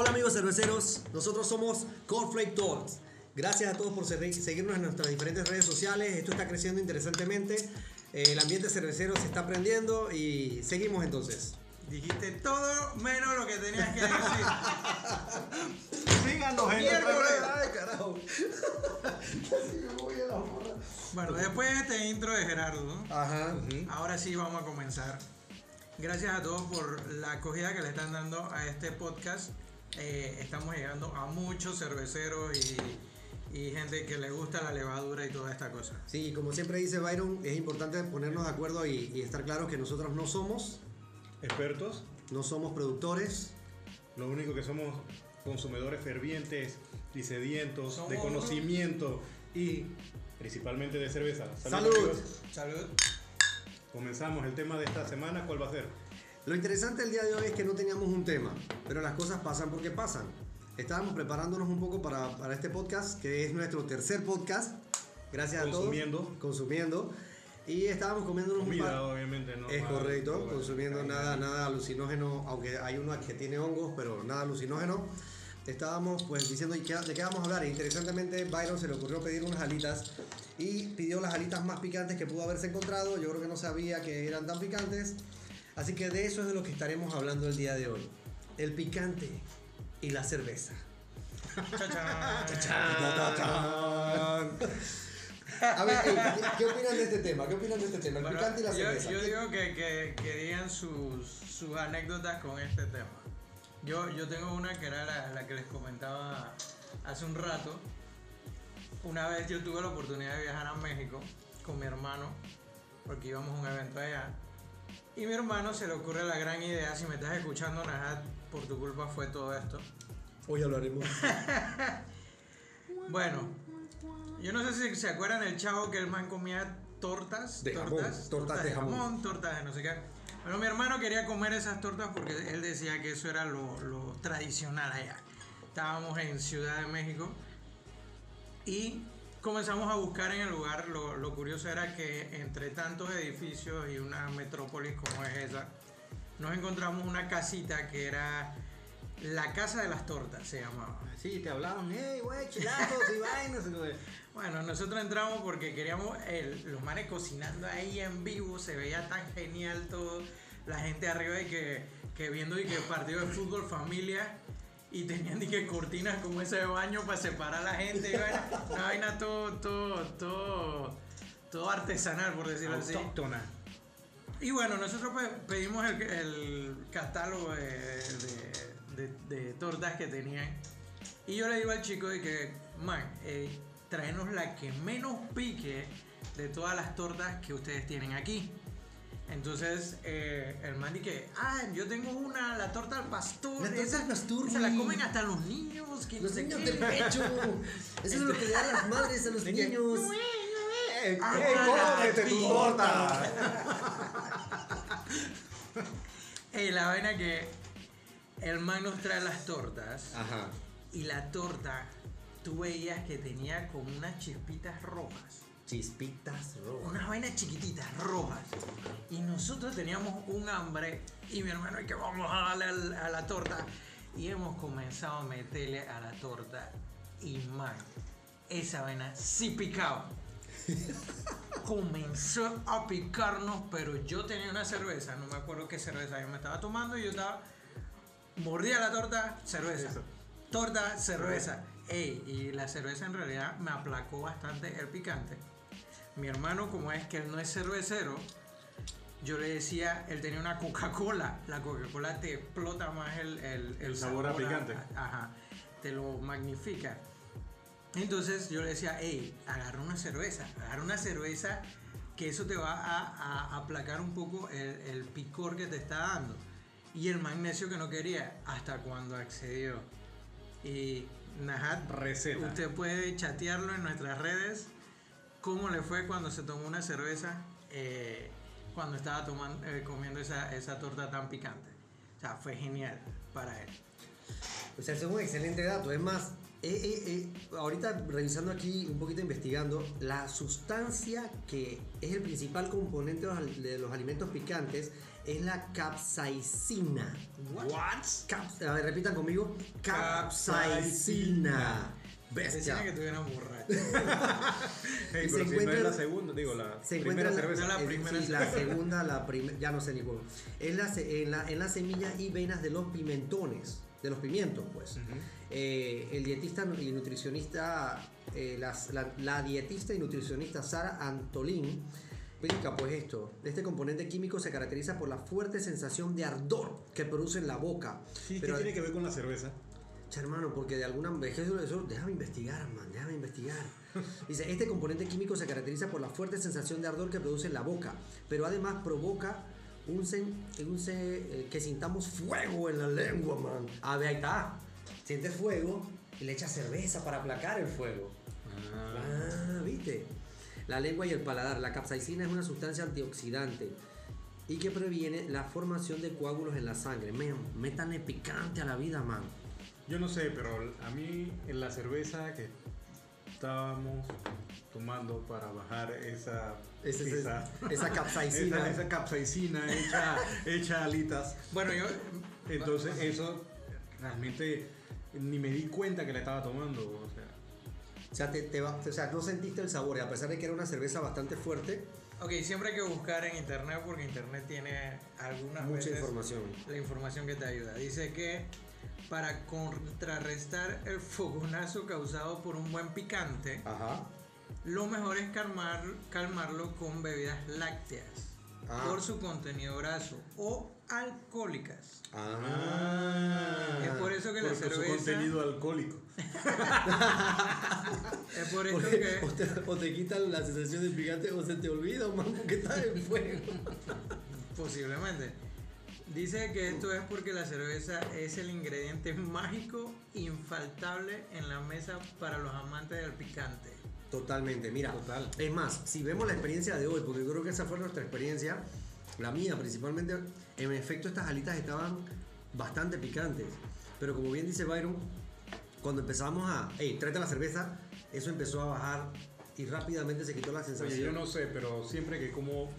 Hola amigos cerveceros, nosotros somos Cornflake Talks. Gracias a todos por seguirnos en nuestras diferentes redes sociales. Esto está creciendo interesantemente. Eh, El ambiente cervecero se está prendiendo y seguimos entonces. Dijiste todo menos lo que tenías que decir. Síganos en Ay, carajo. Bueno, después de este intro de Gerardo, Ajá. ahora sí vamos a comenzar. Gracias a todos por la acogida que le están dando a este podcast. Eh, estamos llegando a muchos cerveceros y, y gente que le gusta la levadura y toda esta cosa. Sí, como siempre dice Byron, es importante ponernos de acuerdo y, y estar claros que nosotros no somos, expertos. no somos productores. Lo único que somos consumidores fervientes y sedientos de conocimiento y principalmente de cerveza. Salud. Salud. Comenzamos el tema de esta semana. ¿Cuál va a ser? Lo interesante del día de hoy es que no teníamos un tema, pero las cosas pasan porque pasan. Estábamos preparándonos un poco para, para este podcast, que es nuestro tercer podcast. Gracias Consumiendo. a todos. Consumiendo. Y estábamos comiéndonos un par. obviamente, ¿no? Es Ah, correcto, bueno, consumiendo nada, nada alucinógeno, aunque hay uno que tiene hongos, pero nada alucinógeno. Estábamos pues diciendo ¿y qué- de qué vamos a hablar. E interesantemente, Byron se le ocurrió pedir unas alitas y pidió las alitas más picantes que pudo haberse encontrado. Yo creo que no sabía que eran tan picantes. Así que de eso es de lo que estaremos hablando el día de hoy. El picante y la cerveza. A ver, ¿qué, qué opinan de este tema? ¿Qué opinan de este tema? El Bueno, picante y la cerveza. yo ¿Qué- digo que, que, que digan sus, sus anécdotas con este tema. Yo, yo tengo una que era la, la que les comentaba hace un rato. Una vez yo tuve la oportunidad de viajar a México con mi hermano, porque íbamos a un evento allá. Y mi hermano se le ocurre la gran idea, si me estás escuchando, Najat, por tu culpa fue todo esto. Hoy hablaremos. Bueno, yo no sé si se acuerdan del chavo que el man comía tortas. De jamón, tortas de jamón. tortas de no sé qué. Bueno, mi hermano quería comer esas tortas porque él decía que eso era lo, lo tradicional allá. Estábamos en Ciudad de México y comenzamos a buscar en el lugar. Lo, lo curioso era que entre tantos edificios y una metrópolis como es esa, nos encontramos una casita que era la Casa de las Tortas, se llamaba. Sí, te hablaban, hey, güey, chilazos y vainas. güey. Bueno, nosotros entramos porque queríamos el- los manes cocinando ahí en vivo, se veía tan genial todo, la gente arriba y que, que viendo y que partido de fútbol familia y tenían que cortinas como ese de baño para separar a la gente, bueno, una vaina todo, todo, todo, todo artesanal por decirlo así. Autóctona. Y bueno, nosotros pedimos el, el catálogo de, de- de- de tortas que tenían. Y yo le digo al chico de que, man, eh, tráenos la que menos pique de todas las tortas que ustedes tienen aquí. Entonces, eh, el man dice, ah, yo tengo una, la torta al pastor. La torta esa- al pastor, Se la comen hasta los niños. Que Los no niños qué". del pecho. Eso es lo que le dan las madres a los niños. ¡Eh, Ah, eh, cómete tu torta! Eh, la vaina que el man nos trae las tortas. Ajá. Y la torta, tú veías que tenía como unas chispitas rojas. Chispitas rojas. Unas vainas chiquititas, rojas. Y nosotros teníamos un hambre. Y mi hermano, que vamos a darle a la torta. Y hemos comenzado a meterle a la torta. Y man, esa vaina sí picaba. Comenzó a picarnos, pero yo tenía una cerveza, no me acuerdo qué cerveza yo me estaba tomando y yo estaba. Mordía la torta, cerveza. Eso. Torta, cerveza. Ey, y la cerveza en realidad me aplacó bastante el picante. Mi hermano, como es que él no es cervecero, yo le decía, él tenía una Coca-Cola. La Coca-Cola te explota más el, el, el sabor a picante. Ajá, te lo magnifica. Entonces yo le decía, hey, agarra una cerveza, agarra una cerveza que eso te va a, a- a aplacar un poco el, el picor que te está dando. Y el magnesio que no quería, hasta cuando accedió. Y Najat, Receta. usted puede chatearlo en nuestras redes, cómo le fue cuando se tomó una cerveza, eh, cuando estaba tomando, eh, comiendo esa, esa torta tan picante. O sea, fue genial para él. O sea, eso es un excelente dato. Es más, Eh, eh, eh, ahorita revisando aquí, un poquito investigando, la sustancia que es el principal componente de los, al- de los alimentos picantes es la capsaicina. What? Caps- a ver, repitan conmigo. Capsaicina. Capsaicina. Bestia. Que estuvieran borrachos. Hey, Y pero si no es encuentra- la segunda, digo, la Se primera cerveza. La eh, primera sí, la segunda, la primera, ya no sé ni cómo. Es la, en, la, en las semillas y venas de los pimentones, de los pimientos, pues. Ujú. Eh, el dietista y nutricionista, eh, las- la, la dietista y nutricionista Sara Antolín explica pues esto. Este componente químico se caracteriza por la fuerte sensación de ardor que produce en la boca. Sí, ¿qué tiene que ver con la cerveza? Hermano, porque de alguna vez eso, eso- déjame investigar, man, déjame investigar. Dice, este componente químico se caracteriza por la fuerte sensación de ardor que produce en la boca, pero además provoca un, sen- un se- eh, que sintamos fuego en la lengua, man. A ver, ahí está. Sientes fuego y le echas cerveza para aplacar el fuego. Ah, ¿viste? La lengua y el paladar. La capsaicina es una sustancia antioxidante y que previene la formación de coágulos en la sangre. Man, picante a la vida, man. Yo no sé, pero a mí en la cerveza que estábamos tomando para bajar esa ese- esa, esa capsaicina. esa, esa capsaicina hecha, hecha alitas. Bueno, yo. Entonces eso realmente ni me di cuenta que la estaba tomando. O sea, O sea, te, te va- o sea, no sentiste el sabor, y a pesar de que era una cerveza bastante fuerte, Ok, siempre hay que buscar en internet porque internet tiene algunas mucha veces información. la información que te ayuda. Dice que para contrarrestar el fogonazo causado por un buen picante, Ajá. lo mejor es calmar, calmarlo con bebidas lácteas Ah. por su contenido graso o alcohólicas. Ah. Es por eso que la por su cerveza contenido alcohólico. es por Porque que o te, o te quitan la sensación de picante o se te olvida, man, porque está en fuego. posiblemente dice que esto es porque la cerveza es el ingrediente mágico infaltable en la mesa para los amantes del picante. Totalmente, mira. Total. Es más, si vemos la experiencia de hoy, porque yo creo que esa fue nuestra experiencia, la mía principalmente, en efecto estas alitas estaban bastante picantes. Pero como bien dice Byron, cuando empezamos a, hey, tráete la cerveza, eso empezó a bajar y rápidamente se quitó la sensación. Oye, yo no sé, pero siempre que como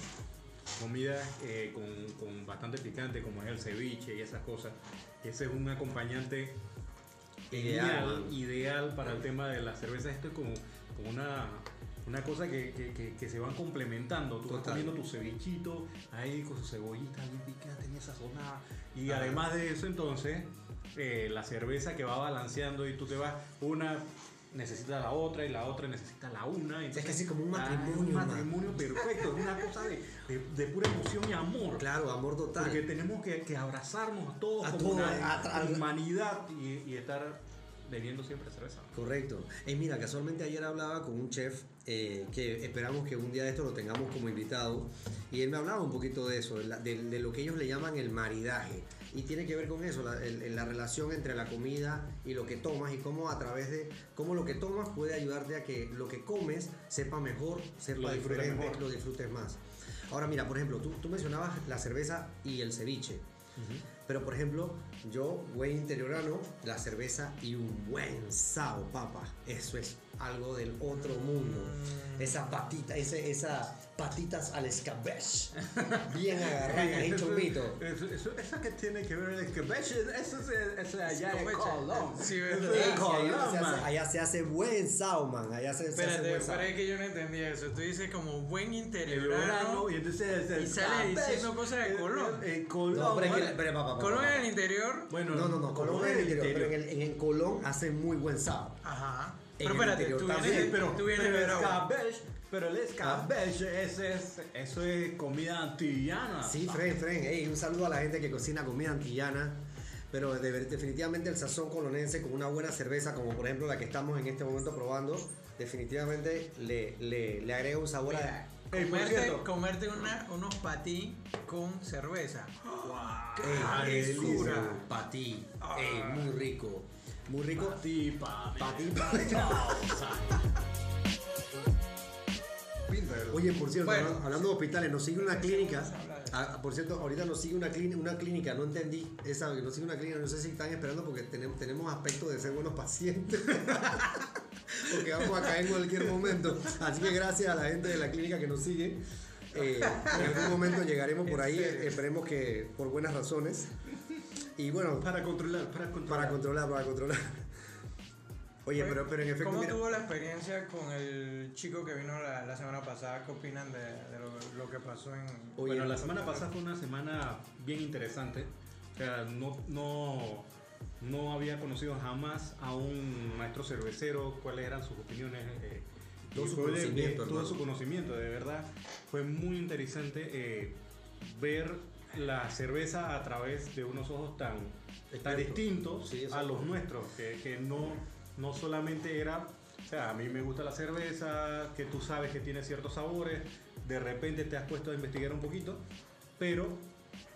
comida eh, con, con bastante picante, como es el ceviche y esas cosas, ese es un acompañante Ideal, ideal, para el tema de la cerveza. Esto es como, como una, una cosa que, que- que- que se van complementando. Tú vas Total. comiendo tu cevichito ahí con su cebollita bien picante en esa zona. Y además de eso, entonces, eh, la cerveza que va balanceando y tú te vas una necesita la otra y la otra necesita la una. Es que así como un Ah, matrimonio, un man. matrimonio perfecto, es una cosa de, de- de pura emoción y amor. Claro, amor total. Porque tenemos que, que abrazarnos a todos A como todos, una a- a- humanidad y, y estar bebiendo siempre cerveza. Correcto. Y mira, casualmente ayer hablaba con un chef eh, que esperamos que un día de esto lo tengamos como invitado. Y él me hablaba un poquito de eso, de- de lo que ellos le llaman el maridaje. Y tiene que ver con eso, la, el- la relación entre la comida y lo que tomas y cómo a través de cómo lo que tomas puede ayudarte a que lo que comes sepa mejor, sepa Lo disfrutes diferente, mejor. lo disfrutes más. Ahora mira, por ejemplo, tú, tú mencionabas la cerveza y el ceviche. Pero por ejemplo, yo, buen interiorano, la cerveza y un buen sao, papa. Eso es algo del otro mundo. Esa patita, ese, esa patitas al escabeche. Bien agarradas, ahí chomito. Eso, eso, eso que tiene que ver el escabeche, eso es, eso es allá en. Colón. Sí, sí, allá, Colón, se hace, allá se hace buen sao, man. Allá se, se hace Espérate, buen sao. pero es que yo no entendí eso. Tú dices como buen interiorano. y entonces Y sale diciendo cosas de Colón. Colón. No, pero es que, pero, papá, papá, Colón en el interior. Bueno, No, no, no, Colón es el interior, pero en el, en el Colón hace muy buen sao. Ajá. En Pero espérate, interior tú también, vienes, pero, tú vienes pero el escabeche, pero el escabeche, ese es, eso es comida antillana. Sí, Fren, Fren. Ey, un saludo a la gente que cocina comida antillana. Pero de- definitivamente el sazón colonense con una buena cerveza, como por ejemplo la que estamos en este momento probando, definitivamente le, le, le agrega un sabor a... Ey, Comerte, cierto. comerte una- unos patí con cerveza. Ey, Ah, es delicioso. pura pa' ti. Ey, muy rico. Muy rico. Pa' ti, pa' mí. Pa' Oye, por cierto, Bueno, hablando, hablando de hospitales, nos sigue una clínica. a Ah, por cierto, ahorita nos sigue una, clínica, una clínica, no entendí esa, nos sigue una clínica, no sé si están esperando porque tenemos, tenemos aspecto de ser buenos pacientes. porque vamos a caer en cualquier momento. Así que gracias a la gente de la clínica que nos sigue. Eh, en algún momento llegaremos por ahí, serio. esperemos que por buenas razones. Y bueno, Para controlar, para controlar. para controlar, para controlar. Oye, pero, pero en efecto, ¿Cómo mira, tuvo la experiencia con el chico que vino la, la semana pasada? ¿Qué opinan de, de lo, lo que pasó en... Oye, bueno, la semana pasada fue una semana bien interesante. O sea, no, no, no había conocido jamás a un maestro cervecero, cuáles eran sus opiniones. eh, Todo su conocimiento, de- todo hermano. su conocimiento, de verdad. Fue muy interesante eh, ver la cerveza a través de unos ojos tan, tan distintos Sí, a los nuestros, que, que no, no solamente era, o sea, a mí me gusta la cerveza, que tú sabes que tiene ciertos sabores, de repente te has puesto a investigar un poquito, pero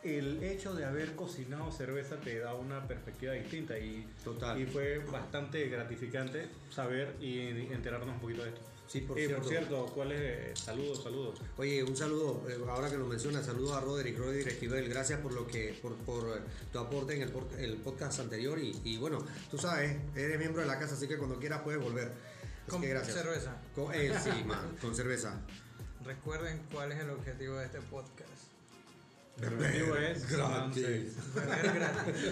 el hecho de haber cocinado cerveza te da una perspectiva distinta y, Total. y fue bastante gratificante saber y enterarnos un poquito de esto. Sí, por Eh, cierto. por cierto, ¿cuál es? eh, saludos, saludos. Oye, un saludo, eh, ahora que lo mencionas, saludos a Roderick, Roderick Esquivel, gracias por lo que, por, por tu aporte en el, podcast anterior y, y bueno, tú sabes, eres miembro de la casa, así que cuando quieras puedes volver. Así Con que gracias. cerveza. Con, eh, sí, man, con cerveza. Recuerden cuál es el objetivo de este podcast. El objetivo es Gratis. Beber gratis.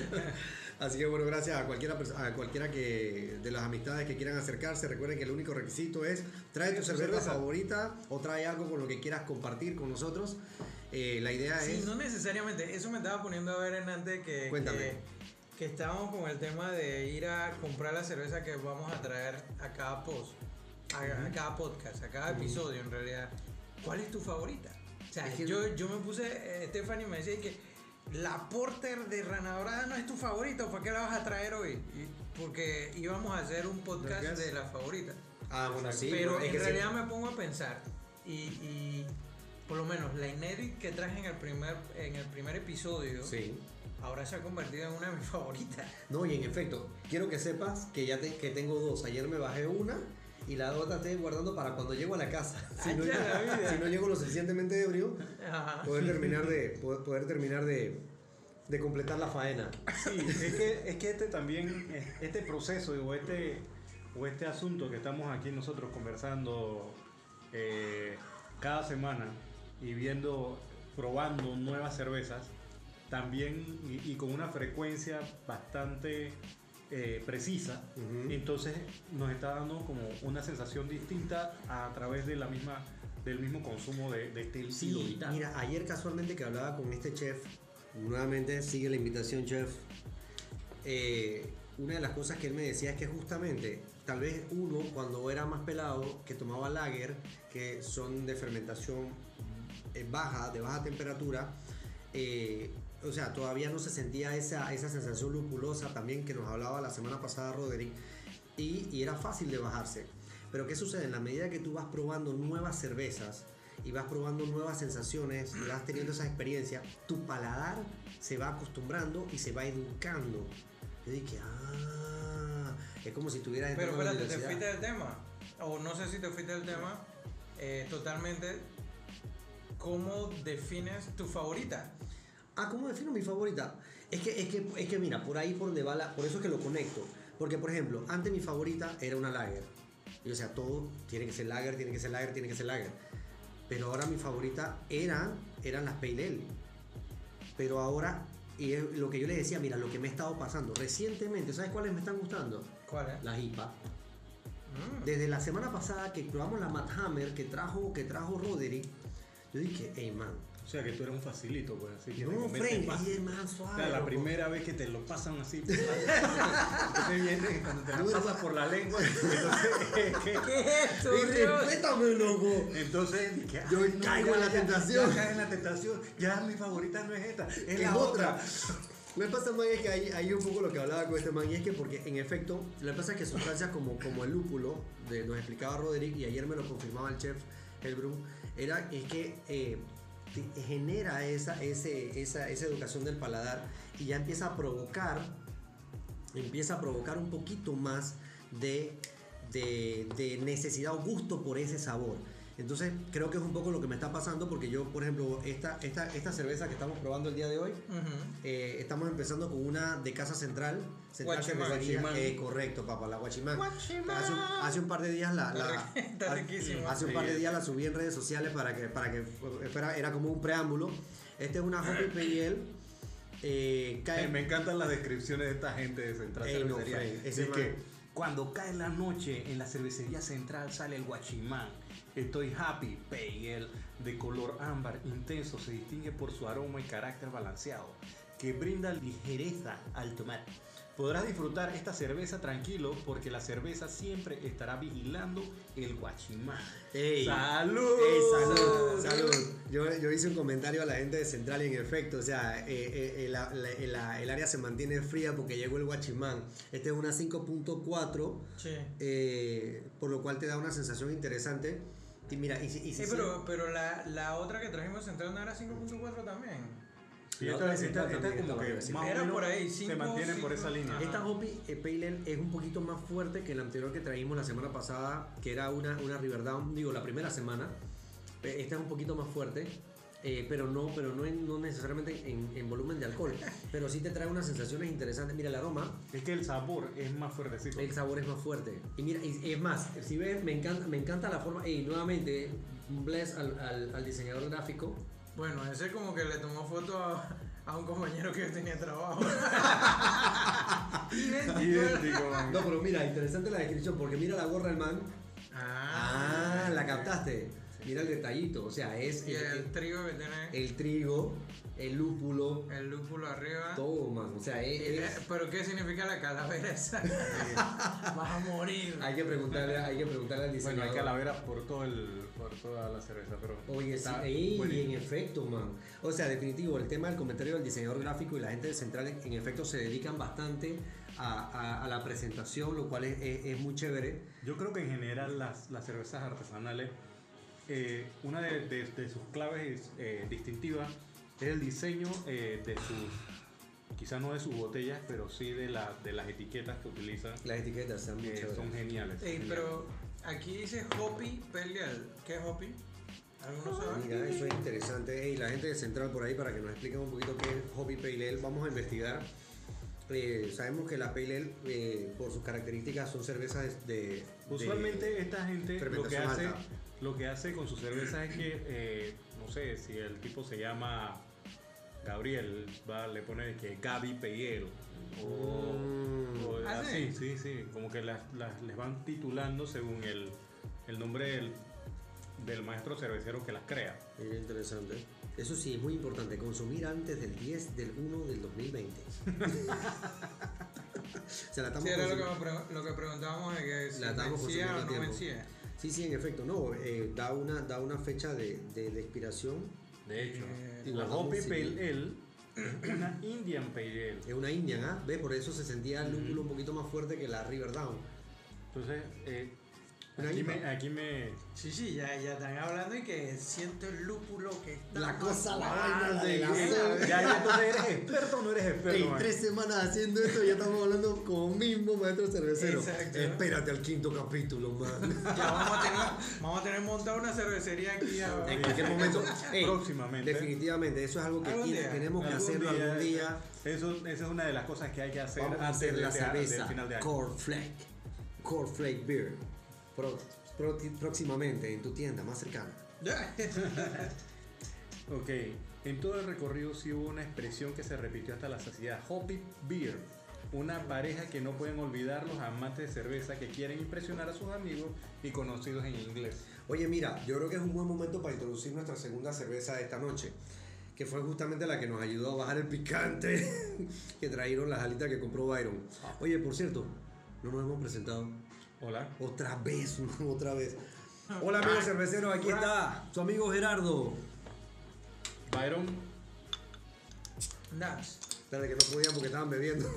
Así que bueno, gracias a cualquiera, a cualquiera que de las amistades que quieran acercarse. Recuerden que el único requisito es trae tu cerveza, cerveza. favorita o trae algo con lo que quieras compartir con nosotros. Eh, la idea Sí, es... no necesariamente. Eso me estaba poniendo a ver en antes que, Cuéntame. que, que estábamos con el tema de ir a comprar la cerveza que vamos a traer a cada post, a, a cada podcast, a cada episodio en realidad. ¿Cuál es tu favorita? O sea, Es que- yo, yo me puse, eh, Stephanie me decía que la Porter de Rana Dorada no es tu favorita, ¿para qué la vas a traer hoy? Porque íbamos a hacer un podcast de la favorita. Ah, bueno, sí. Pero es en que sí. realidad me pongo a pensar y, y por lo menos la Inédit que traje en el primer en el primer episodio Sí. ahora se ha convertido en una de mis favoritas. No, y en efecto, quiero que sepas que ya te- que tengo dos. Ayer me bajé una y la otra estoy guardando para cuando llego a la casa. Si Ay, no, si llego lo suficientemente ebrio, Ajá. poder terminar de, poder, poder terminar de, de completar la faena. Sí, es que, es que este también, este proceso o este, o este asunto que estamos aquí nosotros conversando eh, cada semana y viendo, probando nuevas cervezas, también y, y con una frecuencia bastante eh, precisa, entonces nos está dando como una sensación distinta a través de la misma, del mismo consumo de, de este estilo Sí, vital. mira, ayer casualmente que hablaba con este chef, nuevamente sigue la invitación, chef. eh, una de las cosas que él me decía es que justamente, tal vez uno cuando era más pelado, que tomaba lager, que son de fermentación eh, baja, de baja temperatura, eh, o sea, todavía no se sentía esa, esa sensación lupulosa también que nos hablaba la semana pasada Roderick, y, y era fácil de bajarse. Pero ¿qué sucede? En la medida que tú vas probando nuevas cervezas y vas probando nuevas sensaciones y vas teniendo esa experiencia, tu paladar se va acostumbrando y se va educando. Yo dije, ah, es como si tuvieras Pero espérate, te fuiste del tema. O no sé si te fuiste del tema. eh, totalmente. ¿Cómo defines tu favorita? Ah, ¿cómo defino mi favorita? Es que, es que, es que mira, por ahí por donde va la, por eso es que lo conecto. Porque, por ejemplo, antes mi favorita era una lager. Y o sea, todo tiene que ser lager, tiene que ser lager, tiene que ser lager. Pero ahora mi favorita era, eran las Pale Ale. Pero ahora, y es lo que yo les decía, mira, lo que me ha estado pasando recientemente, ¿sabes cuáles me están gustando? ¿Cuál es? Las IPA. Mm. Desde la semana pasada que probamos la Matt Hammer que trajo, que trajo Roderick, yo dije, hey man, sea que tú eres un facilito, pues así que no, Frank, es más O suave. sea, la loco". primera vez que te lo pasan así. entonces viene cuando te la pasas por la lengua. Entonces, ¿qué? ¿Qué es esto, respétame, loco. entonces Yo "Ay, caigo en la tentación". Ya, caigo en la tentación. Ya mi favorita no es esta, es, Es la otra. otra. Lo que pasa, man, es que hay, hay un poco lo que hablaba con este man, y es que porque en efecto, lo que pasa es que sustancias como, como el lúpulo, de, nos explicaba Roderick, y ayer me lo confirmaba el chef Helbrum, era es que eh, genera esa, esa, esa educación del paladar y ya empieza a provocar, empieza a provocar un poquito más de, de, de necesidad o gusto por ese sabor. Entonces creo que es un poco lo que me está pasando porque yo, por ejemplo, esta, esta, esta cerveza que estamos probando el día de hoy, eh, estamos empezando con una de Casa Central. Central Guachimán. Cervecería. Guachimán. Eh, correcto, papá, la Guachimán. Guachimán. Hace un, hace un par de días la, la- Está riquísimo. hace un par de días la subí en redes sociales para que, para que fuera- era como un preámbulo. Esta es una Hoppy PL. Eh, cae- Eh, me encantan las descripciones de esta gente de Central Ey, no, Cervecería. Frank, ese Es man- que cuando cae la noche en la cervecería central sale el guachimán. Estoy happy, pale, de color ámbar intenso, se distingue por su aroma y carácter balanceado, que brinda ligereza al tomar. Podrás disfrutar esta cerveza tranquilo porque la cerveza siempre estará vigilando el guachimán. Ey. ¡Salud! Ey, salud, salud. Yo, yo hice un comentario a la gente de Central y en efecto, o sea, eh, eh, eh, la- la- la- el área se mantiene fría porque llegó el Guachimán. Este es una 5.4, Sí. eh, por lo cual te da una sensación interesante. Y mira, y, si- y si Sí, pero, pero la, la otra que trajimos central no era 5.4 también. Y La esta, otra esta- central esta también como estaba que más o Era menos por ahí, se cinco, mantienen por cinco, esa línea. ajá. Esta Hoppy eh, Pale Ale es un poquito más fuerte que la anterior que traímos la semana pasada, que era una, una Riverdown, digo, la primera semana. Eh, Esta es un poquito más fuerte, eh, pero no, pero no, en- no necesariamente en, en volumen de alcohol. Pero sí te trae unas sensaciones interesantes. Mira el aroma, Es que el sabor es más fuertecito. el sabor es más fuerte. Y mira, y- es más, si ves, me encanta, me encanta la forma. Y nuevamente, un bless al, al, al diseñador gráfico. Bueno, ese como que le tomó foto a, a un compañero que yo tenía trabajo. Idéntico. No, pero mira, interesante la descripción, porque mira la gorra del man. Ah, la captaste. Mira el detallito, o sea, es Y el, el trigo que tiene el trigo, el lúpulo, el lúpulo arriba. todo, man. O sea, es- es- Pero ¿qué significa la calavera esa? Vas a morir. hay que preguntarle, hay que preguntarle al Bueno, diseñador. hay calaveras por todo el, por toda la cerveza, pero Oye, sí, está ey, buenísimo. en efecto, man. O sea, definitivo, el tema del comentario del diseñador gráfico y la gente de Central en, en efecto se dedican bastante a, a- a la presentación, lo cual es, es- es muy chévere. Yo creo que en general las, las cervezas artesanales, eh, una de, de- de sus claves eh, distintivas es el diseño eh, de sus, quizás no de sus botellas, pero sí de, la, de las etiquetas que utilizan, Las etiquetas muy chéveres. son geniales. Ey, pero aquí dice Hoppy Peleal. ¿Qué es Hoppy? ¿Alguno sabe? Mira, eso es interesante. Ey, la gente de Central por ahí, para que nos expliquen un poquito qué es Hobby Pale Ale, vamos a investigar. Eh, sabemos que la Pale Ale, eh, por sus características, son cervezas de... de- Usualmente esta gente lo que hace, alta. Lo que hace con su cerveza es que, eh, no sé, si el tipo se llama Gabriel, va, le pone que Gaby Peyel. O, Mm. o ¿Ah, así, sí? sí, sí, como que las, las- les van titulando según el, el nombre del, del maestro cervecero que las crea. Mira, interesante. Eso sí, es muy importante, consumir antes del 10 del 1 del 2020. o sea, la estamos Sí, era lo que, lo preguntábamos de que si La estamos vencía o no tiempo. vencía. Sí, sí, en efecto, no, eh, da, una, da una fecha de, de, de expiración. De hecho, Eh, la sí. Pale Ale es una Indian Pale Ale. Es una Indian, ¿ah? ¿Ves? Por eso se sentía el lúpulo un poquito más fuerte que la Riverdown. Entonces, Una aquí, me, aquí me, Sí, sí, ya, ya están hablando y que siento el lúpulo que está. La cosa, la vaina, de- la ya, ya, entonces eres experto o no eres experto. En tres semanas haciendo esto ya estamos hablando como mismo maestro cervecero. Exacto. Espérate al quinto capítulo, man. Ya vamos a tener, vamos a tener montada una cervecería aquí ya. en cualquier momento. Ey, Próximamente. Definitivamente, eso es algo que tiene- tenemos que hacerlo día, algún día. Eso, esa es una de las cosas que hay que hacer Vamos a antes hacer de, la de- cerveza del final de año. Core Flake. Core Flake Beer. Pro- pro- próximamente en tu tienda más cercana. Ok, en todo el recorrido sí hubo una expresión que se repitió hasta la saciedad. Hoppy Beer. Una pareja que no pueden olvidar los amantes de cerveza que quieren impresionar a sus amigos y conocidos en inglés. Oye, mira, yo creo que es un buen momento para introducir nuestra segunda cerveza de esta noche, que fue justamente la que nos ayudó a bajar el picante que trajeron las alitas que compró Byron. Oye, por cierto, no nos hemos presentado. Hola. Otra vez, otra vez. Hola amigos cerveceros, aquí está su amigo Gerardo. Byron, Nuts. Espérate que no podían porque estaban bebiendo.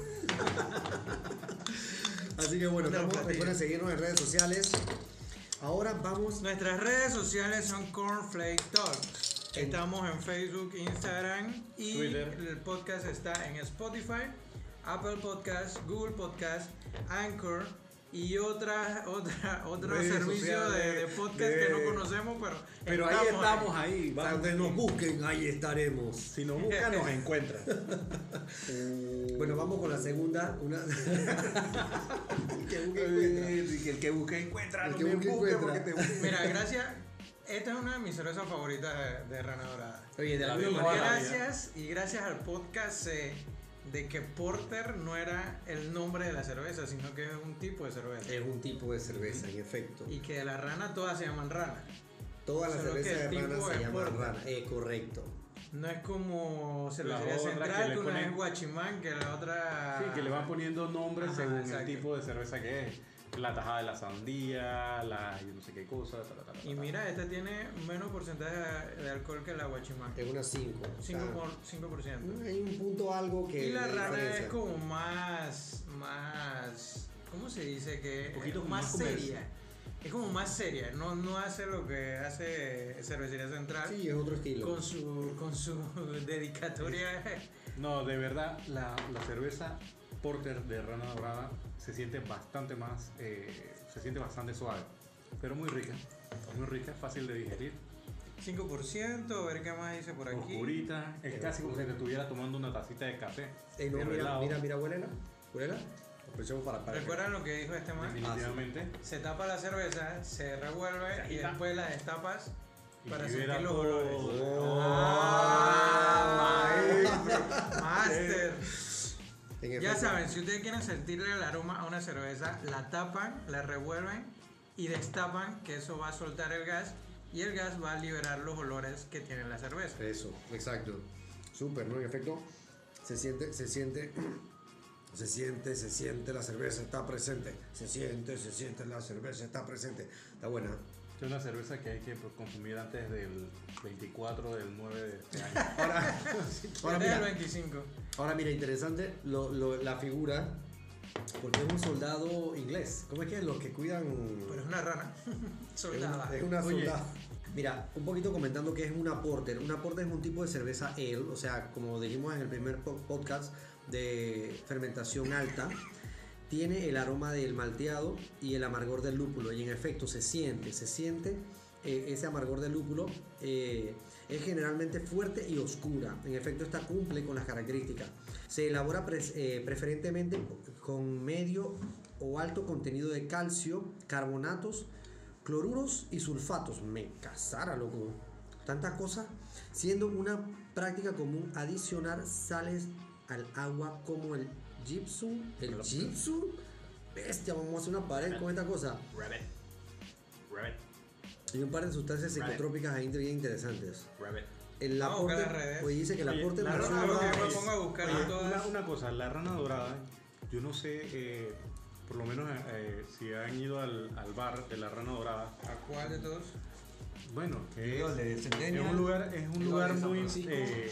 Así que bueno, No, estamos- recuerden seguirnos en redes sociales. Ahora vamos Nuestras redes sociales son Cornflake Talks. Estamos en Facebook, Instagram y Twitter. el podcast está en Spotify, Apple Podcast, Google Podcast, Anchor y otra, otra, otro Redes servicio de, podcast que no conocemos, pero, Pero ahí estamos ahí. O sea, vamos. donde nos busquen, ahí estaremos. Si nos buscan, nos encuentran. Bueno, vamos con la segunda. Una... que busque encuentra. Eh, El que busque encuentra. El no que me busque busque encuentra. porque te busque. Mira, gracias. Esta es una de mis cervezas favoritas de, de Rana Dorada. Oye, de la Y misma. Gracias, y gracias al podcast sé de que Porter no era el nombre de la cerveza, sino que es un tipo de cerveza. Es un tipo de cerveza, en efecto. Y que de la rana todas se llaman rana. Todas las cervezas de rana se llaman rana. Eh, correcto. No es como cervecería central, que una ponen- es guachimán, que la otra... Sí, que le van poniendo nombres Ajá, según exacto. el tipo de cerveza que es. La tajada de la sandía, la yo no sé qué cosa. ta, ta, ta, ta, Y ta. mira, esta tiene menos porcentaje de- alcohol que la guachimán. Es una 5. 5%. por- 5%. hay un punto algo que. Y la rana diferencia. es como más, más, ¿cómo se dice? Que Un poquito más más seria. Es como más seria, no, no hace lo que hace Cervecería Central Sí, es otro estilo. con su con su dedicatoria. No, de verdad, la, la cerveza Porter de Rana Dorada se siente bastante más, eh, se siente bastante suave, pero muy rica, muy rica, fácil de digerir, 5%, a ver qué más dice por aquí. oscurita, es casi como si te estuvieras tomando una tacita de café. Eh, no, mira, helado, mira, mira, huélela. Huélela. Para. para ¿Recuerdan lo que dijo este man? Definitivamente. Se tapa la cerveza, se revuelve y agita. después la destapas Y para sentir los olores. Oh. Ah, maestro, Master. En Ya saben, si ustedes quieren sentirle el aroma a una cerveza, la tapan, la revuelven y destapan, que eso va a soltar el gas y el gas va a liberar los olores que tiene la cerveza. Eso, exacto. Súper, ¿no? En efecto, se siente, se siente, se siente, se siente, la cerveza está presente. Se siente, se siente, la cerveza está presente. Está buena. Es una cerveza que hay que consumir antes del 24 del 9 de este año. Ahora, ahora es el mira, 25. ahora mira, interesante lo, lo- la figura, porque es un soldado inglés. ¿Cómo es que los que cuidan? Pero es una rana. Soldada. Es una Oye. soldada. Mira, un poquito comentando que es una porter. Una porter es un tipo de cerveza ale, o sea, como dijimos en el primer po- podcast de fermentación alta, tiene el aroma del malteado y el amargor del lúpulo. Y en efecto se siente, se siente eh, ese amargor del lúpulo. eh, es generalmente fuerte y oscura. En efecto, esta cumple con las características. Se elabora eh, preferentemente con medio o alto contenido de calcio, carbonatos, cloruros y sulfatos. Me casara, loco. Tantas cosas. Siendo una práctica común adicionar sales al agua como el gypsum. ¿El gypsum? Bestia, vamos a hacer una pared con esta cosa. Rabbit. Rabbit. Y un par de sustancias Rabbit. psicotrópicas ahí bien interesantes. Rabbit. El aporte, pues dice que el Oye, aporte la rana dorada yo me es- pongo a buscar Oye, en todas. una, una cosa, la rana dorada, yo no sé, eh, por lo menos eh, si han ido al, al bar de la rana dorada, ¿A cuál de todos? bueno, que es, un lugar, es un lugar muy, eh,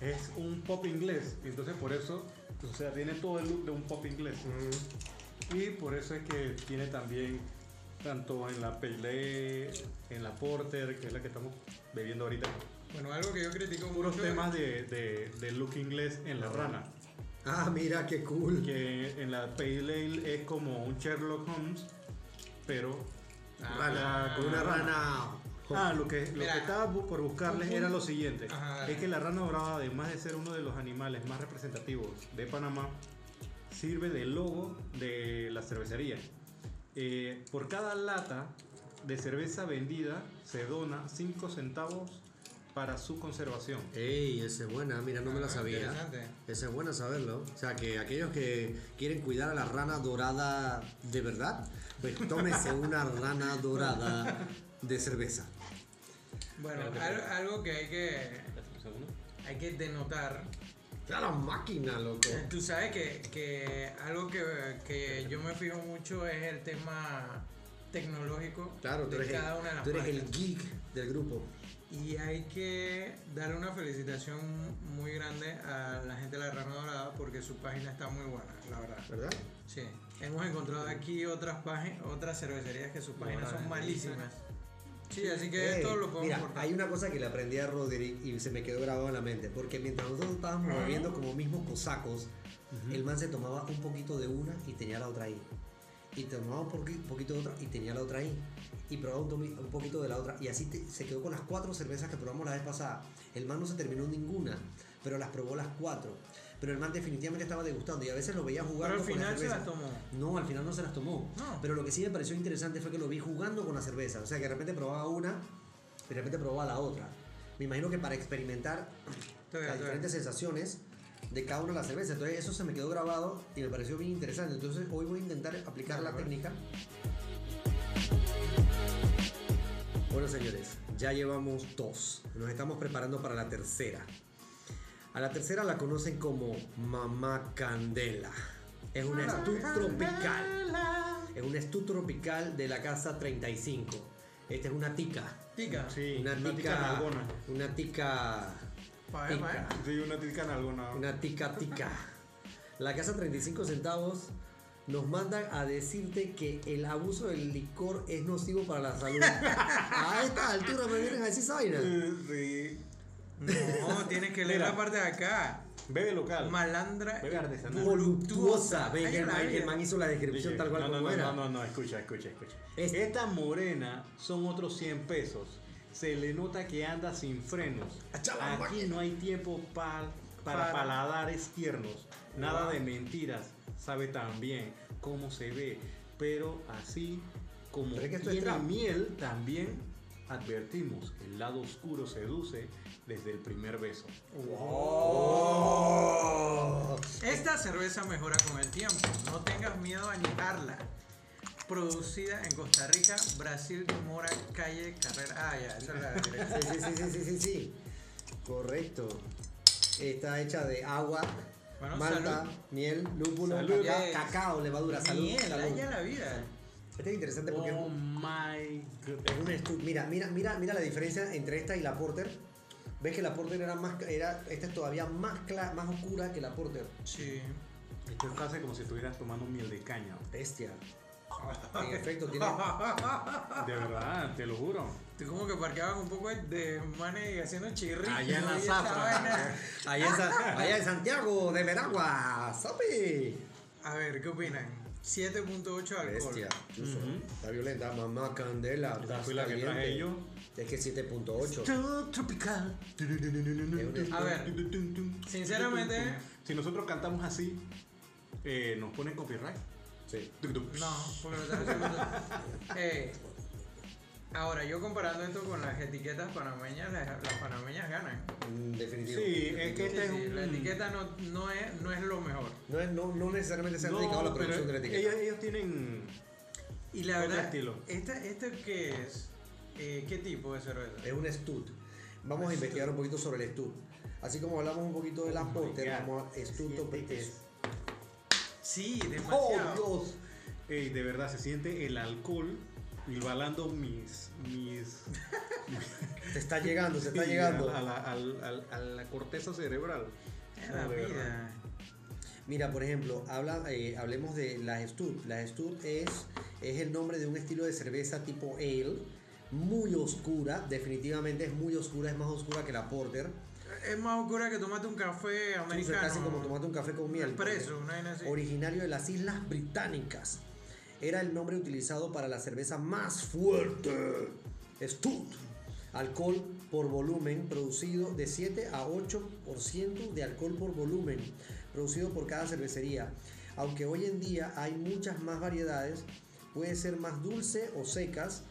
es un pop inglés, entonces por eso, o sea, tiene todo el look de un pop inglés. Y por eso es que tiene también, tanto en la Pale Ale, en la Porter, que es la que estamos bebiendo ahorita, Bueno, algo que yo critico puros mucho. temas de, de, de look inglés en la rana. Ah, mira, qué cool. Que en la Pale Ale es como un Sherlock Holmes, pero... Con una rana. Ah, lo que, lo Mira, que estaba bu- por buscarles era lo siguiente. Ajá. Es que la rana dorada, además de ser uno de los animales más representativos de Panamá, sirve de logo de la cervecería. Eh, por cada lata de cerveza vendida se dona 5 centavos para su conservación. Ey, esa es buena, mira, no me la Ah, sabía. Esa es buena saberlo. O sea, que aquellos que quieren cuidar a la rana dorada de verdad, pues tómese una rana dorada de cerveza. Bueno, algo, que hay que, hay que denotar. ¡Ya la máquina, loco! Eh, Tú sabes que, que algo que, que yo me fijo mucho es el tema tecnológico Claro, tú de eres, cada una de el, las tú eres el geek del grupo. Y hay que darle una felicitación muy grande a la gente de la Rana Dorada porque su página está muy buena, la verdad. ¿Verdad? Sí. Hemos encontrado aquí otras páginas, otras cervecerías que sus páginas son malísimas. Sí, así que esto lo podemos mira, cortar. hay una cosa que le aprendí a Roderick y se me quedó grabado en la mente. Porque mientras nosotros estábamos bebiendo como mismos cosacos, el man se tomaba un poquito de una y tenía la otra ahí. y tomaba un poqui- poquito de otra y tenía la otra ahí. Y probaba un, un poquito de la otra. Y así te- se quedó con las cuatro cervezas que probamos la vez pasada. El man no se terminó ninguna, pero las probó las cuatro. Pero el man definitivamente estaba degustando y a veces lo veía Pero jugando al con la final se las tomó. No, al final no se las tomó. No. Pero lo que sí me pareció interesante fue que lo vi jugando con la cerveza. O sea, que de repente probaba una y de repente probaba la otra. Me imagino que para experimentar de las diferentes sensaciones de cada una de las cervezas. Entonces eso se me quedó grabado y me pareció bien interesante. Entonces hoy voy a intentar aplicar la técnica. Bueno señores, ya llevamos dos. Nos estamos preparando para la tercera. A la tercera la conocen como Mamá Candela. Es una estud tropical. Es una estud tropical de la casa 35. Esta es una tica. Tica. Sí, Una una tica tica. nalgona. Una tica. Sí, una tica nalgona. Una tica tica. La casa 35 centavos nos mandan a decirte que el abuso del licor es nocivo para la salud. A esta altura me vienen a decir esa vaina. Sí. No, tienes que leer Mira. la parte de acá. Bebe local. Malandra. Bebe artesanal. Voluptuosa. Ven, Ay, el, man, el man hizo la descripción Dije, tal cual no, no, como no, era. No, no, no, escucha, escucha, escucha. Es- Esta morena son otros 100 pesos. Se le nota que anda sin frenos. Aquí no hay tiempo pa- para Para. paladares tiernos. Nada de mentiras. Sabe tan bien cómo se ve. Pero así como es que esto es tiene trap. miel, también advertimos. El lado oscuro seduce desde el primer beso. Oh. Esta cerveza mejora con el tiempo. No tengas miedo a añejarla. Producida en Costa Rica, Brasil, Mora, Calle, Carrera. Ah, ya, esa es la sí, sí, sí, sí, sí, sí. Correcto. Está hecha de agua, Bueno, malta, salud. miel, lúpulo, Salud. cacao, levadura, salud. Miel, salud. la vida. Este es interesante porque es Oh un- my god. es estu- Mira, mira, mira, mira la diferencia entre esta y la Porter. ¿Ves que la Porter era más, era, esta es todavía más clara, más oscura que la Porter? Sí. Esto es casi como si estuvieras tomando miel de caña. Bestia. En efecto, tiene. De verdad, te lo juro. Tú como que parqueaban un poco de manes haciendo chirritos. Allá en la zafra. Allá en, Sa- allá en Santiago de Veragua, ¿sabe? A ver, ¿qué opinan? 7.8 alcohol. Bestia. Está violenta. Mamá Candela. Esta fue la que traje yo. Es que 7.8. tropical. A ver, sinceramente- Si nosotros cantamos así, eh, nos ponen copyright. Sí. No, porque lo estás haciendo. Eh, ahora, yo comparando esto con las etiquetas panameñas, las, las panameñas ganan. Mm, Definitivo. Sí, es que Sí, este es sí, un... La etiqueta no, no, es, no es lo mejor. No, es- no, no necesariamente se han No, dedicado a la producción de la etiqueta. ellos, ellos tienen... Y la verdad, estilo. ¿esta, ¿este qué es? Eh, ¿Qué tipo de cerveza? Es un stud. Vamos a investigar un poquito sobre el stud. Así como hablamos un poquito de la Oh porter, vamos a stud. Se siente que es- es- Sí, ¡Oh, demasiado. Dios! Ey, de verdad, se siente el alcohol igualando mis... mis Te está llegando, se está Sí, llegando. A la, a la corteza cerebral. Es la No, de vida. verdad. Mira, por ejemplo, habla, eh, hablemos de las Stud. Las Stud es, es el nombre de un estilo de cerveza tipo ale, muy oscura, definitivamente es muy oscura, es más oscura que la porter. Es más oscura que tomarte un café Es americano. casi como tomarte un café con miel. Expreso, una vaina así. Originario de las Islas Británicas. Era el nombre utilizado para la cerveza más fuerte. Stud. Alcohol por volumen producido de 7 a 8% de alcohol por volumen producido por cada cervecería. Aunque hoy en día hay muchas más variedades, puede ser más dulce o secas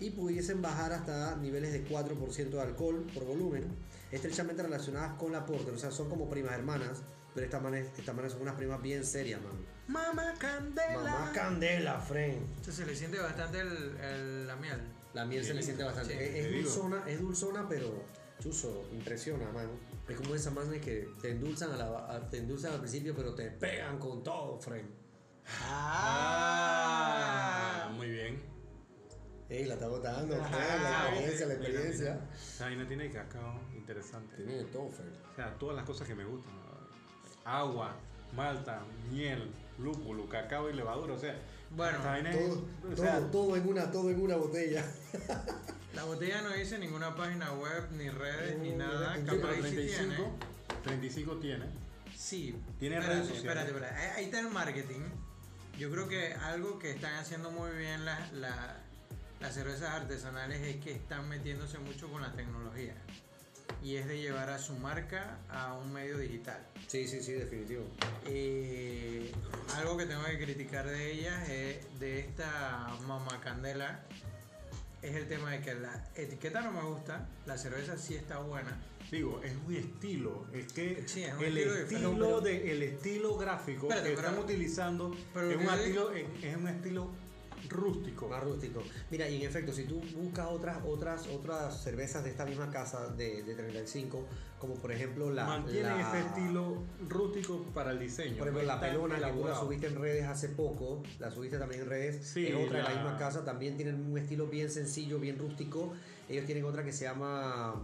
y pudiesen bajar hasta niveles de 4% de alcohol por volumen, estrechamente relacionadas con la porter, o sea, son como primas hermanas, pero estas manes, estas manes son unas primas bien serias, man. Mamá Candela. Mamá Candela, friend. Entonces se le siente bastante el, el- la miel. La miel se le siente bastante. Sí, es, dulzona, es dulzona, pero chuzo, impresiona, man. Es como esas manes que te endulzan, a la, a- te endulzan al principio, pero te pegan con todo, friend. Ah, muy bien. Ey, la está botando, Ajá, la experiencia, la experiencia. Esa vaina tiene cacao, interesante. Tiene de todo, friend. O sea, todas las cosas que me gustan. Agua, malta, miel, lúpulo, cacao y levadura. O sea, Bueno, es- Todo, o todo, sea, todo en una, todo en una botella. La botella no dice ninguna página web, ni redes, ni No, nada. sí, Capaz pero y sí 35, tiene. 35 tiene. Sí. Tiene espérate, redes sociales. Espérate, espérate. Ahí- está el marketing. Yo creo que algo que están haciendo muy bien las, la- las cervezas artesanales es que están metiéndose mucho con la tecnología. Y es de llevar a su marca a un medio digital. Sí, sí, sí, definitivo. Eh, algo que tengo que criticar de ellas es de esta mamá candela es el tema de que la etiqueta no me gusta, la cerveza sí está buena. Digo, es un estilo, es que Sí, es un el estilo estilo, diferente. de, el estilo gráfico Espérate, que pero- están utilizando pero es lo un, que yo estilo, es, es un estilo rústico. Más rústico. Mira, y en efecto, si tú buscas otras otras otras cervezas de esta misma casa de, de 35, como por ejemplo la. Mantienen la- ese estilo rústico para el diseño. Por ejemplo, la pelona que tú la subiste en redes hace poco, la subiste también en redes, Sí, es otra de la la- misma casa, también tienen un estilo bien sencillo, bien rústico. Ellos tienen otra que se llama.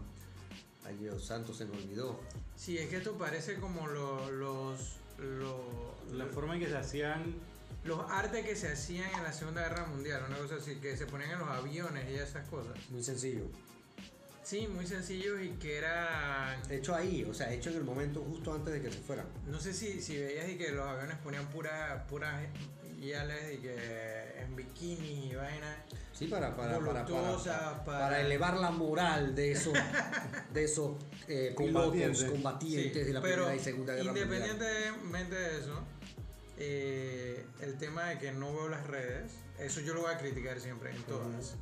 Ay Dios santo, se me olvidó. Sí, es que esto parece como lo- los, lo- La forma en que se hacían los artes que se hacían en la Segunda Guerra Mundial, una cosa así, que se ponían en los aviones y esas cosas. Muy sencillo. Sí, muy sencillos y que eran... Hecho ahí, o sea, hecho en el momento justo antes de que se fueran. No sé si, si veías y que los aviones ponían puras puras yales y que en bikini y vaina. Sí, para, para, para, para, para, para- elevar la moral de esos, de esos eh, pilotos Combatientes. combatientes Sí, de la Primera y Segunda Guerra Mundial. independientemente de eso, eh, el tema de que no veo las redes, eso yo lo voy a criticar siempre en todas.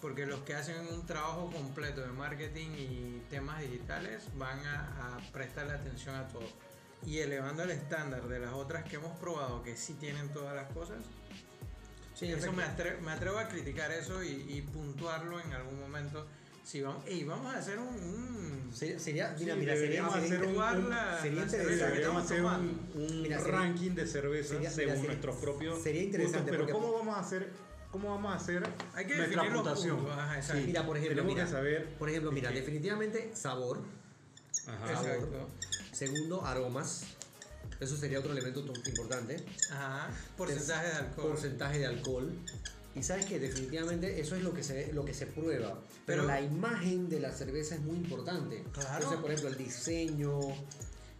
Porque los que hacen un trabajo completo de marketing y temas digitales van a, a prestarle atención a todo. Y elevando el estándar de las otras que hemos probado, que sí tienen todas las cosas, Sí, eso me, atre- me atrevo a criticar eso y, y puntuarlo en algún momento. Si vamos, ey, vamos a hacer un, un- Sería, sería- mira, Sí, mira, sería, hacer un- la- sería interesante. Deberíamos hacer un, un Mira, sería- ranking de cervezas sería- según mira, sería- nuestros propios sería interesante gustos, pero porque- ¿cómo vamos a hacer cómo vamos a hacer Hay que nuestra puntuación? exacto. Mira, por ejemplo, mira, saber por ejemplo, mira, que- definitivamente sabor. Ajá. Exacto. Segundo, aromas. Eso sería otro elemento to- importante. Ajá. Porcentaje de alcohol. Porcentaje de alcohol. Y sabes que definitivamente eso es lo que se lo que se prueba. Pero, Pero- la imagen de la cerveza es muy importante. Claro. Entonces, por ejemplo, el diseño.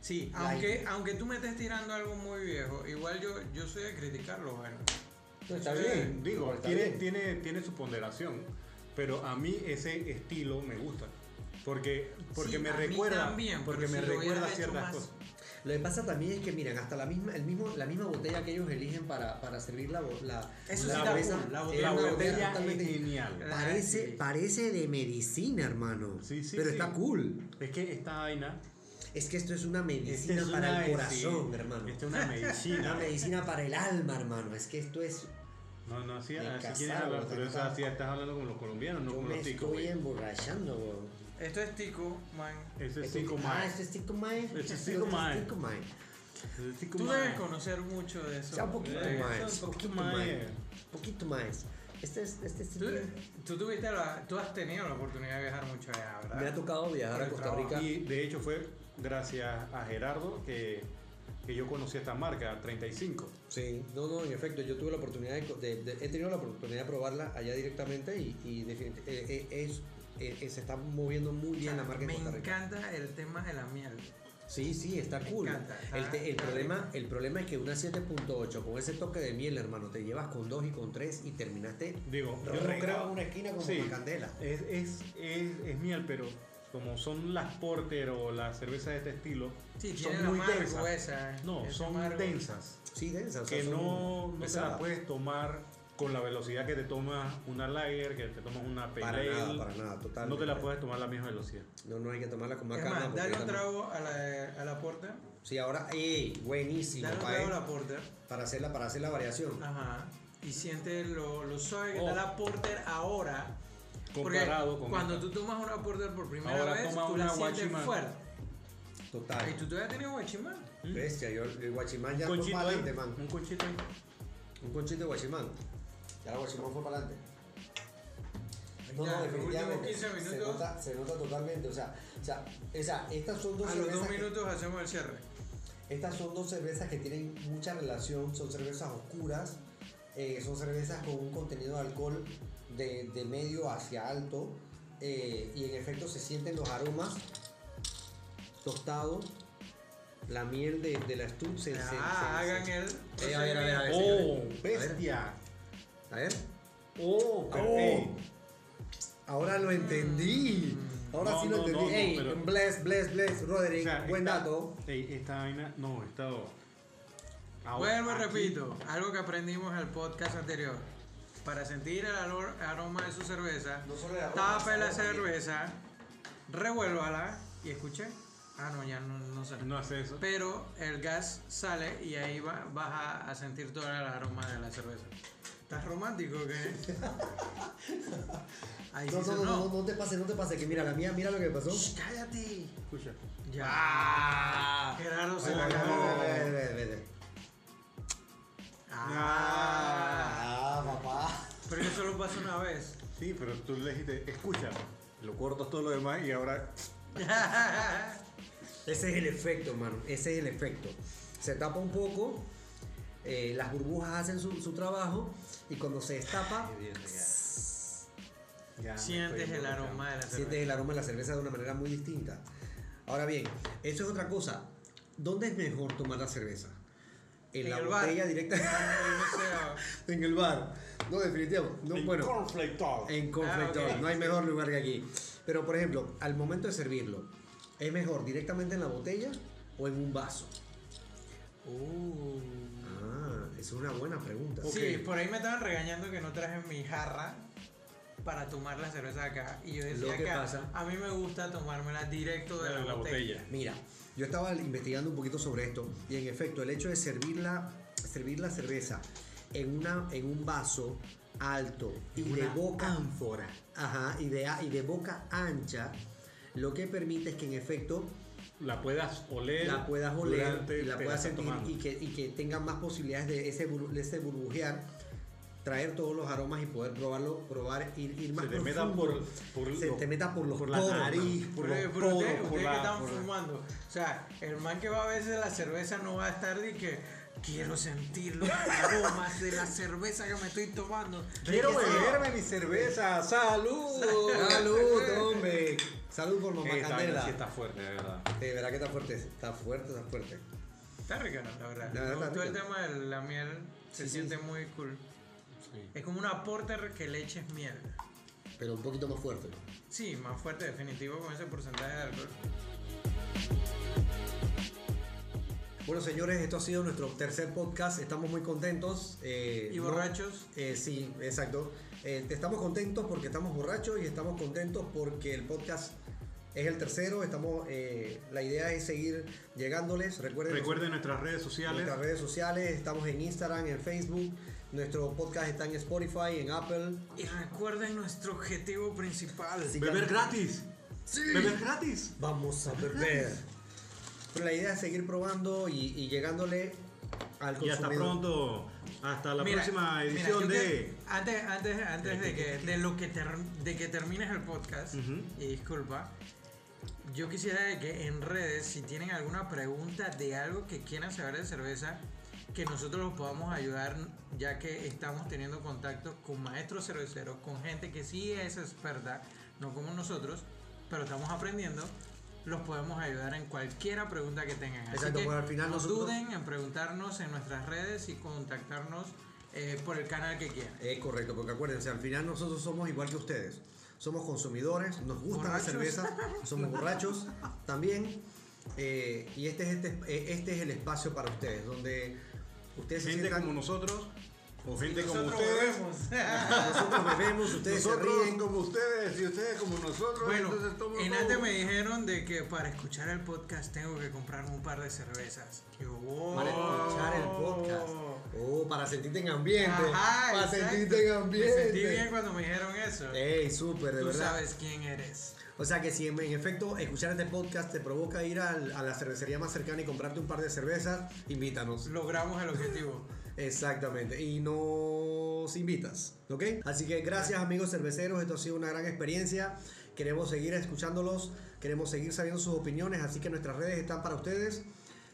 Sí, aunque, aunque tú me estés tirando algo muy viejo, igual yo, yo soy de criticarlo, bueno. No, está Sí, bien. Digo, está tiene, bien. tiene, tiene su ponderación, pero a mí ese estilo me gusta. Porque, porque Sí, me recuerda, también, porque me si recuerda ciertas cosas. Lo que pasa también es que, miren, hasta la misma, el mismo, la misma botella que ellos eligen para, para servir la, la, Eso la sí está cerveza, cool, la botella- La botella es genial. Parece, Sí. parece de medicina, hermano. Sí, sí, pero sí. está cool. Es que esta vaina Es que esto es una medicina es para una- el corazón, hermano. Esta es una Una medicina. medicina para el alma, hermano. Es que esto es. No, no, así, así quieres hablar, pero así estás hablando con los colombianos, no Yo con me los ticos. estoy güey. emborrachando, weón. Esto es tico, man. Ese es Esto- tico Ah, más. esto es tico mae. Este es tico mae. Ese es tico Tú más. debes conocer mucho de eso. Ya un poquito Eh, más. un poquito poquito más. Poquito más. Este es. Este es Tú, tú tuviste la- tú has tenido la oportunidad de viajar mucho allá, ¿verdad? me ha tocado viajar a Costa trabajo. Rica. Y de hecho fue gracias a Gerardo que, que yo conocí esta marca, 35. Sí, no, no, en efecto, yo tuve la oportunidad de, de- de- he tenido la oportunidad de probarla allá directamente y, y eh, eh, es, eh, eh, se está moviendo muy bien la marca en Me Costa Rica. encanta el tema de la miel. Sí, sí, está Me cool. encanta, está- el, te- el está problema, el problema es que una 7.8 con ese toque de miel, hermano, te llevas con 2 y con 3 y terminaste Digo, yo no regado creo. en una esquina como Sí. una candela. Es, es, es, es miel, pero como son las porter o las cervezas de este estilo, Sí, son muy densas. esa. No, son amargo. densas. Sí, densa, o sea, Que no, no te pesadas. la puedes tomar con la velocidad que te tomas una lager, que te tomas una pale Para nada, para nada, total. No te la puedes tomar a la misma velocidad. No, no hay que tomarla con más Es calma. más, dale un trago a la, a la porter. Sí, ahora, ey, buenísimo, Dale un trago a la porter. para hacer la, para hacer la variación. Ajá. Y siente lo, lo suave que Oh. está la porter ahora. Comparado Porque con cuando esta. tú tomas una porter por primera Ahora vez, toma tú una la sientes Guachimán. fuerte. Total. Y tú todavía tienes guachimán. Bestia, yo el guachimán ya ahí, adelante, man. un conchito ahí. Un conchito de guachimán. El guachimán fue para adelante. No, Ya, no, los definitivamente. 15 Se minutos. nota, se nota totalmente. O sea, o sea, o sea, estas son dos A los cervezas. dos que- minutos hacemos el cierre. estas son dos cervezas que tienen mucha relación. Son cervezas oscuras. eh, son cervezas con un contenido de alcohol de, de medio hacia alto. eh, y en efecto se sienten los aromas tostados. la miel de, de la se, se- Ah, se- hagan se- el. Eh, a ver, a ver, a ver. ¡Oh, señores. bestia! A ver. ¡Oh, Oh. Ahora lo entendí. Ahora No, sí lo no, entendí. no, no, Ey, pero- bless, bless, bless, Roderick. o sea, buen esta- dato. ey, esta vaina, no, esta... ahora, Vuelvo y repito, algo que aprendimos en el podcast anterior. Para sentir el aroma de su cerveza, No solo el aroma, tape la cerveza, revuélvala y escuché. Ah, no, ya no, no sale. No hace eso. Pero el gas sale y ahí va, vas a, a sentir todo el aroma de la cerveza. ¿Estás romántico o qué? Ahí No, sí no, no, no, no te pases, no te pases. Que mira, la mía, mira lo que pasó. Shh, cállate. Escucha. Ya. Gerardo se la acabó. ve, ve, ve, ve, ve. Ah. Ah, papá. Pero eso solo pasa una vez. Sí, pero tú le dijiste, escucha. Lo cortas todo lo demás y ahora... Ese es el efecto, hermano. Ese es el efecto. Se tapa un poco, eh, las burbujas hacen su, su trabajo y cuando se destapa, Ya me Sientes el aroma de la cerveza. sientes el aroma de la cerveza de una manera muy distinta. Ahora bien, eso es otra cosa. ¿Dónde es mejor tomar la cerveza? En, En la el bar. botella directa. En el bar. No, definitivo. No, En bueno, Cornflake Talk. En conflicto, Ah, no hay mejor lugar que aquí. Pero por ejemplo, al momento de servirlo, ¿es mejor directamente en la botella o en un vaso? Uh. Es una buena pregunta. Sí, por ahí me estaban regañando que no traje mi jarra para tomar la cerveza acá. Y yo Lo decía que que, a- pasa- a mí me gusta tomármela directo de De la, la botella. botella. Mira, yo estaba investigando un poquito sobre esto y en efecto el hecho de servir la, servir la cerveza en, una, en un vaso alto y de boca ánfora. ajá, y de, y de boca ancha, lo que permite es que en efecto La puedas oler. la puedas oler y la puedas sentir y que, y que tenga más posibilidades de ese, de ese burbujear, traer todos los aromas y poder probarlo, probar, ir, ir más Se te meta por, por, se lo- te meta por los por la nariz, por los pero poros, ustedes, por ustedes la- que están por la- fumando, o sea, el man que va a veces la cerveza no va a estar de que quiero sentir los aromas de la cerveza que me estoy tomando. Quiero beberme mi cerveza. ¡Salud! Salud, hombre. Salud por Candela. sí está fuerte, de verdad. De verdad que está fuerte, está fuerte, está fuerte. Está rica, la verdad. La verdad Me gustó el tema de la miel, se Sí, sí, siente sí. muy cool. Sí. Es como una porter que le eches miel. Pero un poquito más fuerte. Sí, más fuerte definitivo con ese porcentaje de alcohol. Bueno, señores, esto ha sido nuestro tercer podcast. Estamos muy contentos. eh, Y no- borrachos. eh, sí, exacto. Eh, estamos contentos porque estamos borrachos y estamos contentos porque el podcast es el tercero. Estamos, eh, la idea es seguir llegándoles. Recuerden, Recuerden nuestras redes sociales. nuestras redes sociales. Estamos en Instagram, en Facebook. Nuestro podcast está en Spotify, en Apple. Y recuerden nuestro objetivo principal. Sí. Beber gratis. Beber gratis. Vamos a beber. Pero la idea es seguir probando y, y llegándole al Y hasta pronto. Hasta la Mira, próxima mira, edición yo de. que- antes, antes, antes de que de lo que ter- de que termines el podcast, Ujú. y disculpa, yo quisiera que en redes, si tienen alguna pregunta de algo que quieran saber de cerveza, que nosotros los podamos ayudar, ya que estamos teniendo contacto con maestros cerveceros, con gente que sí es experta, no como nosotros, pero estamos aprendiendo. Los podemos ayudar en cualquiera pregunta que tengan. Así Exacto, que pues al final no nosotros- duden en preguntarnos en nuestras redes y contactarnos eh, por el canal que quieran. Es correcto, porque acuérdense, al final nosotros somos igual que ustedes. Somos consumidores, nos gusta Borrachos. la cerveza, somos borrachos también. eh, y este es, este, eh, este es el espacio para ustedes, donde ustedes se sientan. como nosotros. O gente como Nosotros ustedes. Nosotros bebemos, ustedes Nosotros se ríen. como ustedes y ustedes como nosotros. Bueno, en antes me dijeron de que para escuchar el podcast tengo que comprarme un par de cervezas. Yo, oh. Para escuchar el podcast. Oh, para sentirte en ambiente. Ajá, para exacto. sentirte en ambiente. Me sentí bien cuando me dijeron eso. Ey, súper, de Tú verdad. sabes quién eres. O sea que si en, en efecto escuchar este podcast te provoca ir al- a la cervecería más cercana y comprarte un par de cervezas, invítanos. Logramos el objetivo. Exactamente, y nos invitas, ¿ok? Así que gracias amigos cerveceros, esto ha sido una gran experiencia. Queremos seguir escuchándolos, queremos seguir sabiendo sus opiniones, así que nuestras redes están para ustedes.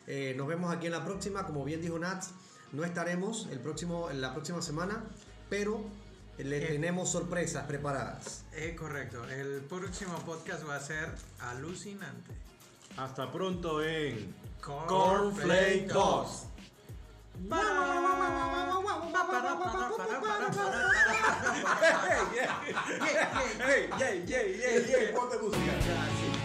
Eh, nos vemos aquí en la próxima, como bien dijo Nats, no estaremos el próximo, en la próxima semana, pero le Eh. tenemos sorpresas preparadas. Es correcto. El próximo podcast va a ser alucinante. Hasta pronto en Cornflake 2. Yeah, yeah. Hey, yay, yay, yay, yay, ponte música.